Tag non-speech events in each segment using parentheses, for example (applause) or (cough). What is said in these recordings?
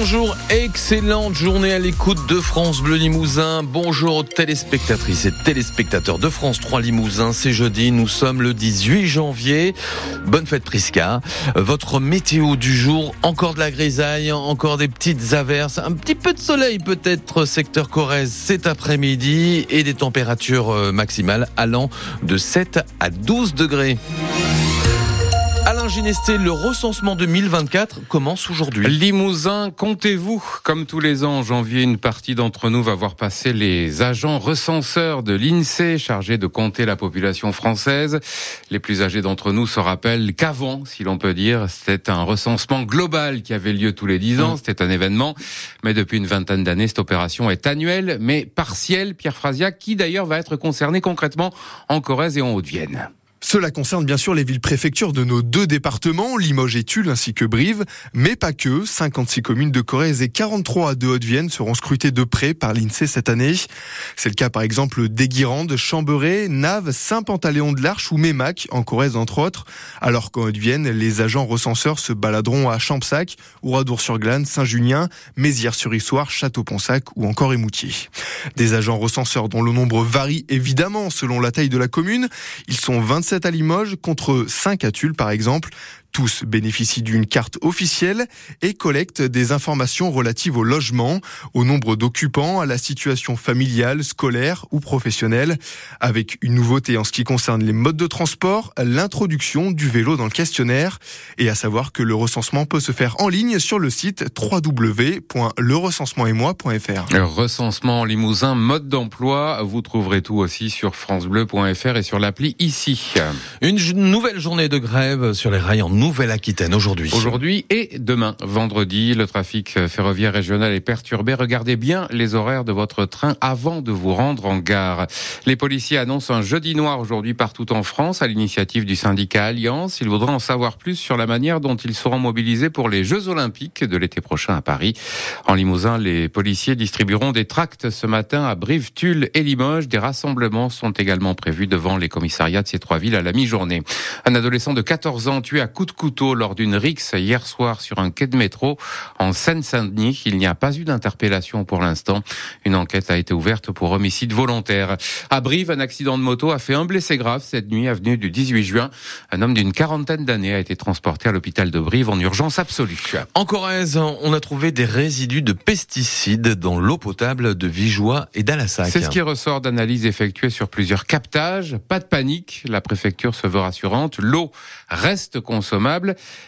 bonjour, excellente journée à l'écoute de France Bleu Limousin. Bonjour aux téléspectatrices et téléspectateurs de France 3 Limousin. C'est jeudi, nous sommes le 18 janvier. Bonne fête Prisca. Votre météo du jour, encore de la grisaille, encore des petites averses, un petit peu de soleil peut-être secteur Corrèze cet après-midi et des températures euh, maximales allant de 7 à 12 degrés. Alain Ginesté, le recensement 2024 commence aujourd'hui. Limousin, comptez-vous Comme tous les ans, en janvier, une partie d'entre nous va voir passer les agents recenseurs de l'INSEE chargés de compter la population française. Les plus âgés d'entre nous se rappellent qu'avant, si l'on peut dire, c'était un recensement global qui avait lieu tous les dix ans. Mmh. C'était un événement. Mais depuis une vingtaine d'années, cette opération est annuelle, mais partielle. Pierre Frasia, qui d'ailleurs va être concerné concrètement en Corrèze et en Haute-Vienne. Cela concerne bien sûr les villes-préfectures de nos deux départements, Limoges et Tulle ainsi que Brive, mais pas que. 56 communes de Corrèze et 43 de Haute-Vienne seront scrutées de près par l'INSEE cette année. C'est le cas par exemple d'Aiguirande, Chamberet, Naves, Saint-Pantaléon de l'Arche ou Mémac en Corrèze entre autres. Alors qu'en Haute-Vienne, les agents recenseurs se baladeront à Champsac, Oradour-sur-Glane, Saint-Junien, Mézières-sur-Issoire, Château-Ponsac ou encore Émoutier. Des agents recenseurs dont le nombre varie évidemment selon la taille de la commune. Ils sont 25 7 à Limoges contre 5 à Tulle par exemple. Tous bénéficient d'une carte officielle et collectent des informations relatives au logement, au nombre d'occupants, à la situation familiale, scolaire ou professionnelle. Avec une nouveauté en ce qui concerne les modes de transport, l'introduction du vélo dans le questionnaire. Et à savoir que le recensement peut se faire en ligne sur le site www.lerecensementetmoi.fr. Le recensement Limousin, mode d'emploi, vous trouverez tout aussi sur francebleu.fr et sur l'appli ici. Une nouvelle journée de grève sur les rails en Nouvelle-Aquitaine aujourd'hui. Aujourd'hui et demain, vendredi, le trafic ferroviaire régional est perturbé. Regardez bien les horaires de votre train avant de vous rendre en gare. Les policiers annoncent un jeudi noir aujourd'hui partout en France à l'initiative du syndicat Alliance. Ils voudraient en savoir plus sur la manière dont ils seront mobilisés pour les Jeux Olympiques de l'été prochain à Paris. En Limousin, les policiers distribueront des tracts ce matin à Brive, Tulle et Limoges. Des rassemblements sont également prévus devant les commissariats de ces trois villes à la mi-journée. Un adolescent de 14 ans tué à coups couteau lors d'une rixe hier soir sur un quai de métro en Seine-Saint-Denis. Il n'y a pas eu d'interpellation pour l'instant. Une enquête a été ouverte pour homicide volontaire. À Brive, un accident de moto a fait un blessé grave cette nuit avenue du 18 juin. Un homme d'une quarantaine d'années a été transporté à l'hôpital de Brive en urgence absolue. En Corrèze, on a trouvé des résidus de pesticides dans l'eau potable de Vigeois et d'Alassac. C'est ce qui ressort d'analyses effectuées sur plusieurs captages. Pas de panique, la préfecture se veut rassurante. L'eau reste consommée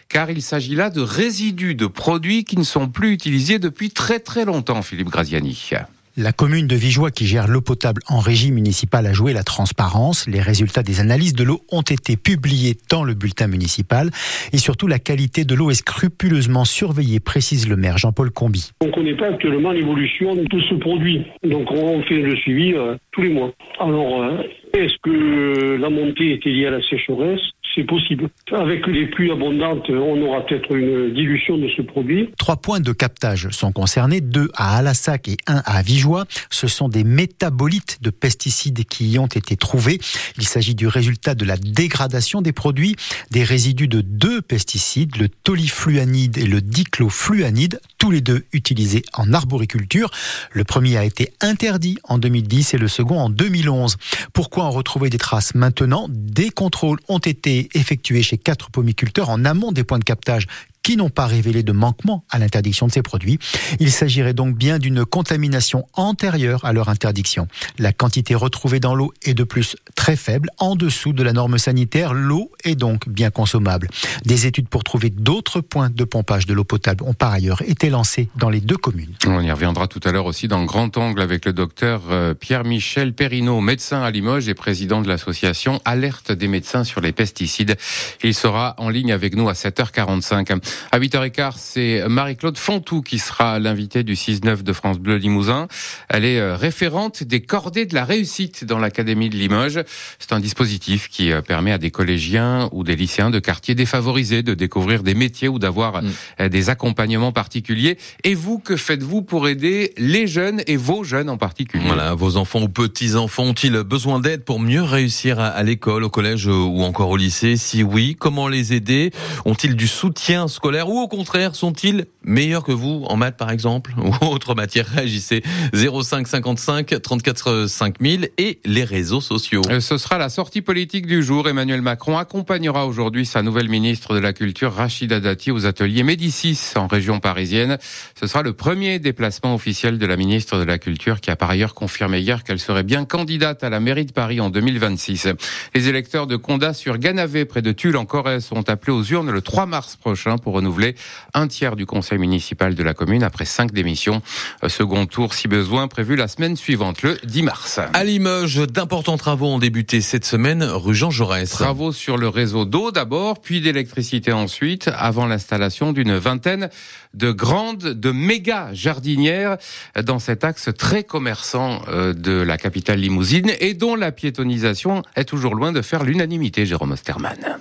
car il s'agit là de résidus de produits qui ne sont plus utilisés depuis très très longtemps, Philippe Graziani. La commune de Vigeois qui gère l'eau potable en régie municipale a joué la transparence. Les résultats des analyses de l'eau ont été publiés dans le bulletin municipal et surtout la qualité de l'eau est scrupuleusement surveillée, précise le maire Jean-Paul Combi. On ne connaît pas actuellement l'évolution de ce produit, donc on fait le suivi euh, tous les mois. Alors, euh, est-ce que la montée était liée à la sécheresse? C'est possible. Avec les pluies abondantes, on aura peut-être une dilution de ce produit. Trois points de captage sont concernés, deux à Alassac et un à Vigeois. Ce sont des métabolites de pesticides qui y ont été trouvés. Il s'agit du résultat de la dégradation des produits, des résidus de deux pesticides, le tolifluanide et le diclofluanide, tous les deux utilisés en arboriculture. Le premier a été interdit en 2010 et le second en 2011. Pourquoi en retrouver des traces maintenant? Des contrôles ont été effectué chez quatre pomiculteurs en amont des points de captage qui n'ont pas révélé de manquement à l'interdiction de ces produits. Il s'agirait donc bien d'une contamination antérieure à leur interdiction. La quantité retrouvée dans l'eau est de plus très faible, en dessous de la norme sanitaire. L'eau est donc bien consommable. Des études pour trouver d'autres points de pompage de l'eau potable ont par ailleurs été lancées dans les deux communes. On y reviendra tout à l'heure aussi dans grand angle avec le docteur euh, Pierre-Michel Perrineau, médecin à Limoges et président de l'association Alerte des médecins sur les pesticides. Il sera en ligne avec nous à 7h45. À 8h15, c'est Marie-Claude Fontou qui sera l'invitée du 6-9 de France Bleu Limousin. Elle est euh, référente des cordées de la réussite dans l'Académie de Limoges. C'est un dispositif qui euh, permet à des collégiens ou des lycéens de quartiers défavorisés de découvrir des métiers ou d'avoir mm. euh, des accompagnements particuliers. Et vous, que faites-vous pour aider les jeunes et vos jeunes en particulier? Voilà, vos enfants ou petits-enfants ont-ils besoin d'aide pour mieux réussir à l'école, au collège ou encore au lycée? Si oui, comment les aider? Ont-ils du soutien scolaire ou au contraire sont-ils meilleurs que vous en maths par exemple (laughs) ou autre matière Réagissez 05 55 34 5000 et les réseaux sociaux. Euh, ce sera la sortie politique du jour. Emmanuel Macron accompagnera aujourd'hui sa nouvelle ministre de la Culture, Rachida Dati, aux ateliers Médicis en région parisienne. Ce sera le premier déplacement officiel de la ministre de la Culture qui a par ailleurs confirmé hier qu'elle serait bien candidate à la mairie de Paris en 2026. Les électeurs de Condat sur Ganavé, près de Tulle en Corrèze, sont appelés aux urnes le 3 mars prochain pour renouveler un tiers du conseil municipal de la commune après cinq démissions. Second tour, si besoin, prévu la semaine suivante, le 10 mars. À Limoges, d'importants travaux ont débuté cette semaine rue Jean Jaurès. Travaux sur le réseau d'eau d'abord, puis d'électricité ensuite, avant l'installation d'une vingtaine de grandes, de méga jardinières dans cet axe très commerçant euh, de la capitale limousine et dont la piétonisation est toujours loin de faire l'unanimité, Jérôme Osterman.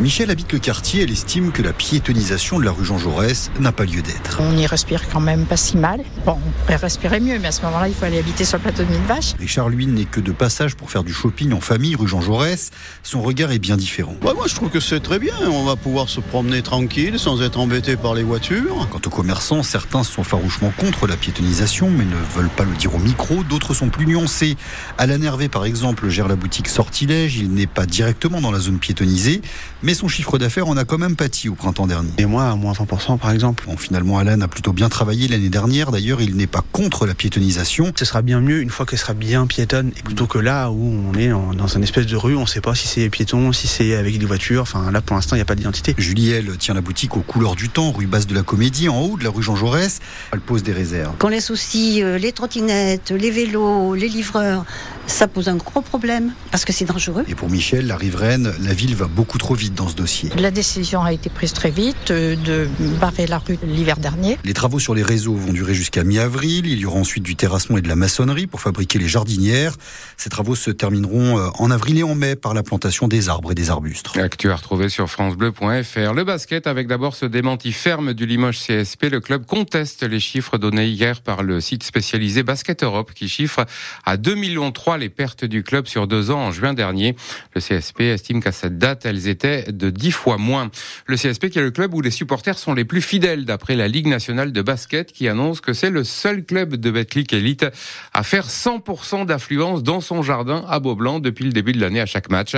Michel habite le quartier, elle estime que la piétonisation de la rue Jean Jaurès n'a pas lieu d'être. On y respire quand même pas si mal. Bon, on pourrait respirer mieux, mais à ce moment-là, il faut aller habiter sur le plateau de Mille Vaches. Richard, lui, n'est que de passage pour faire du shopping en famille rue Jean Jaurès. Son regard est bien différent. moi, je trouve que c'est très bien. On va pouvoir se promener tranquille, sans être embêté par les voitures. Quant aux commerçants, certains sont farouchement contre la piétonisation, mais ne veulent pas le dire au micro. D'autres sont plus nuancés. Alain Hervé, par exemple, gère la boutique Sortilège. Il n'est pas directement dans la zone piétonisée, mais son chiffre d'affaires en a quand même pâti au printemps dernier. Et moi, à moins 100% par exemple. Bon, finalement, Alain a plutôt bien travaillé l'année dernière. D'ailleurs, il n'est pas contre la piétonisation. Ce sera bien mieux une fois qu'elle sera bien piétonne, et plutôt que là où on est dans une espèce de rue, on ne sait pas si c'est piéton, si c'est avec des voitures. Enfin, là, pour l'instant, il n'y a pas d'identité. Julie, elle, tient la boutique aux couleurs du temps, rue Basse de la Comédie, en haut de la rue Jean Jaurès. Elle pose des réserves. Qu'on laisse aussi euh, les trottinettes, les vélos, les livreurs, ça pose un gros problème parce que c'est dangereux. Et pour Michel, la riveraine, la ville va beaucoup trop vite dans ce dossier. La décision a été prise très vite euh, de barrer la rue l'hiver dernier. Les travaux sur les réseaux vont durer jusqu'à mi-avril. Il y aura ensuite du terrassement et de la maçonnerie pour fabriquer les jardinières. Ces travaux se termineront euh, en avril et en mai par la plantation des arbres et des arbustes. Actu à retrouver sur francebleu.fr. Le basket avec d'abord ce démenti ferme du Limoges CSP. Le club conteste les chiffres donnés hier par le site spécialisé Basket Europe qui chiffre à 2 millions 3 les pertes du club sur deux ans en juin dernier. Le CSP estime qu'à cette date, elles étaient de 10 fois moins. Le CSP qui est le club où les supporters sont les plus fidèles d'après la Ligue nationale de basket qui annonce que c'est le seul club de Betclic Elite à faire 100% d'affluence dans son jardin à Beaublanc depuis le début de l'année à chaque match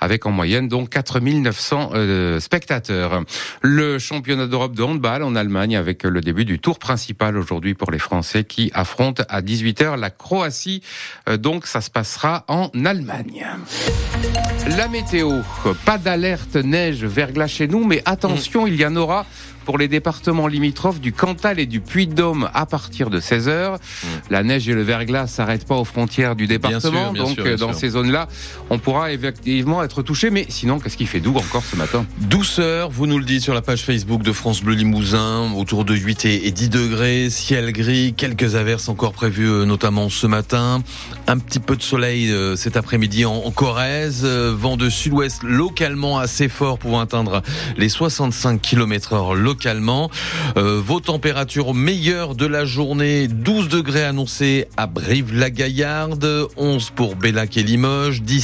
avec en moyenne donc 4900 euh, spectateurs. Le championnat d'Europe de handball en Allemagne avec le début du tour principal aujourd'hui pour les Français qui affrontent à 18h la Croatie. Euh, donc ça se passera en Allemagne. La météo, pas d'alerte neige verglas chez nous, mais attention, il y en aura pour les départements limitrophes du Cantal et du Puy-de-Dôme à partir de 16h. La neige et le verglas s'arrêtent pas aux frontières du département, donc dans ces zones-là, on pourra effectivement être touché. Mais sinon, qu'est-ce qui fait doux encore ce matin? Douceur, vous nous le dites sur la page Facebook de France Bleu Limousin, autour de 8 et 10 degrés, ciel gris, quelques averses encore prévues euh, notamment ce matin, un petit peu de soleil euh, cet après-midi en Corrèze, euh, vent de sud-ouest localement assez fort pouvant atteindre les 65 km heure Euh, vos températures meilleures de la journée, 12 degrés annoncés à Brive-la-Gaillarde, 11 pour Bellac et Limoges, 10